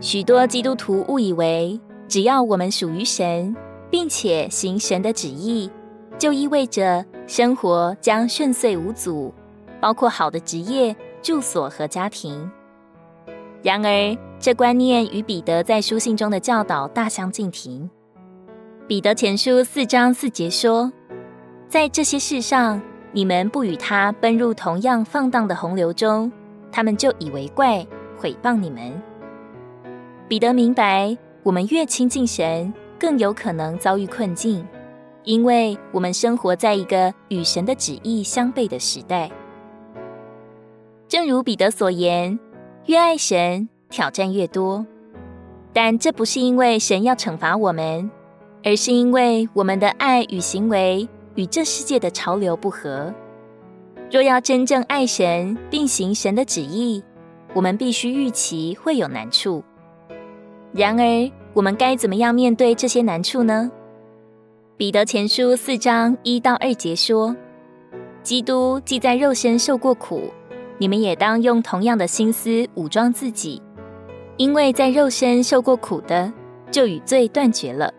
许多基督徒误以为，只要我们属于神，并且行神的旨意，就意味着生活将顺遂无阻，包括好的职业、住所和家庭。然而，这观念与彼得在书信中的教导大相径庭。彼得前书四章四节说：“在这些事上，你们不与他奔入同样放荡的洪流中，他们就以为怪，毁谤你们。”彼得明白，我们越亲近神，更有可能遭遇困境，因为我们生活在一个与神的旨意相悖的时代。正如彼得所言，越爱神，挑战越多。但这不是因为神要惩罚我们，而是因为我们的爱与行为与这世界的潮流不合。若要真正爱神并行神的旨意，我们必须预期会有难处。然而，我们该怎么样面对这些难处呢？彼得前书四章一到二节说：“基督既在肉身受过苦，你们也当用同样的心思武装自己，因为在肉身受过苦的，就与罪断绝了，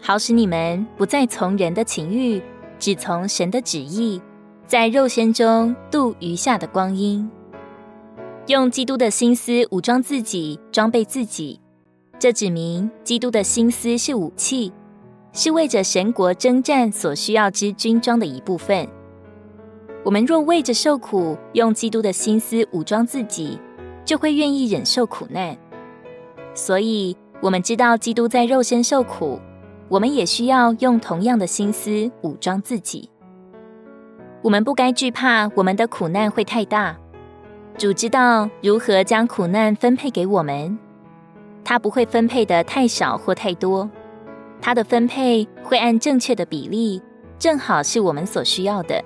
好使你们不再从人的情欲，只从神的旨意，在肉身中度余下的光阴。用基督的心思武装自己，装备自己。”这指明基督的心思是武器，是为着神国征战所需要之军装的一部分。我们若为着受苦，用基督的心思武装自己，就会愿意忍受苦难。所以，我们知道基督在肉身受苦，我们也需要用同样的心思武装自己。我们不该惧怕我们的苦难会太大，主知道如何将苦难分配给我们。他不会分配的太少或太多，他的分配会按正确的比例，正好是我们所需要的。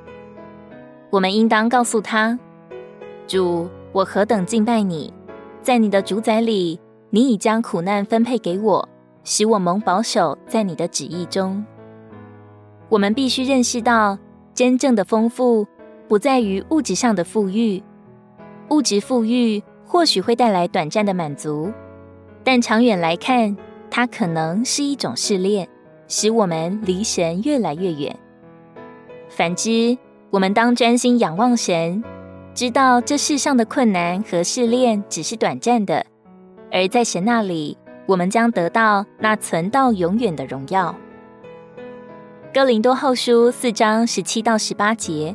我们应当告诉他：“主，我何等敬拜你，在你的主宰里，你已将苦难分配给我，使我蒙保守在你的旨意中。”我们必须认识到，真正的丰富不在于物质上的富裕，物质富裕或许会带来短暂的满足。但长远来看，它可能是一种试炼，使我们离神越来越远。反之，我们当专心仰望神，知道这世上的困难和试炼只是短暂的，而在神那里，我们将得到那存到永远的荣耀。哥林多后书四章十七到十八节，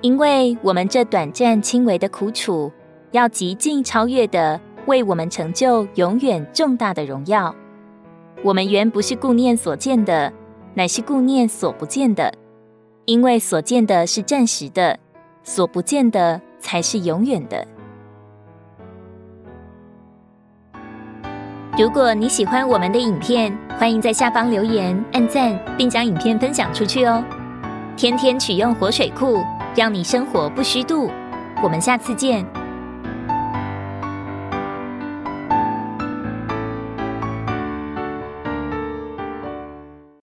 因为我们这短暂轻微的苦楚，要极尽超越的。为我们成就永远重大的荣耀。我们原不是顾念所见的，乃是顾念所不见的，因为所见的是暂时的，所不见的才是永远的。如果你喜欢我们的影片，欢迎在下方留言、按赞，并将影片分享出去哦。天天取用活水库，让你生活不虚度。我们下次见。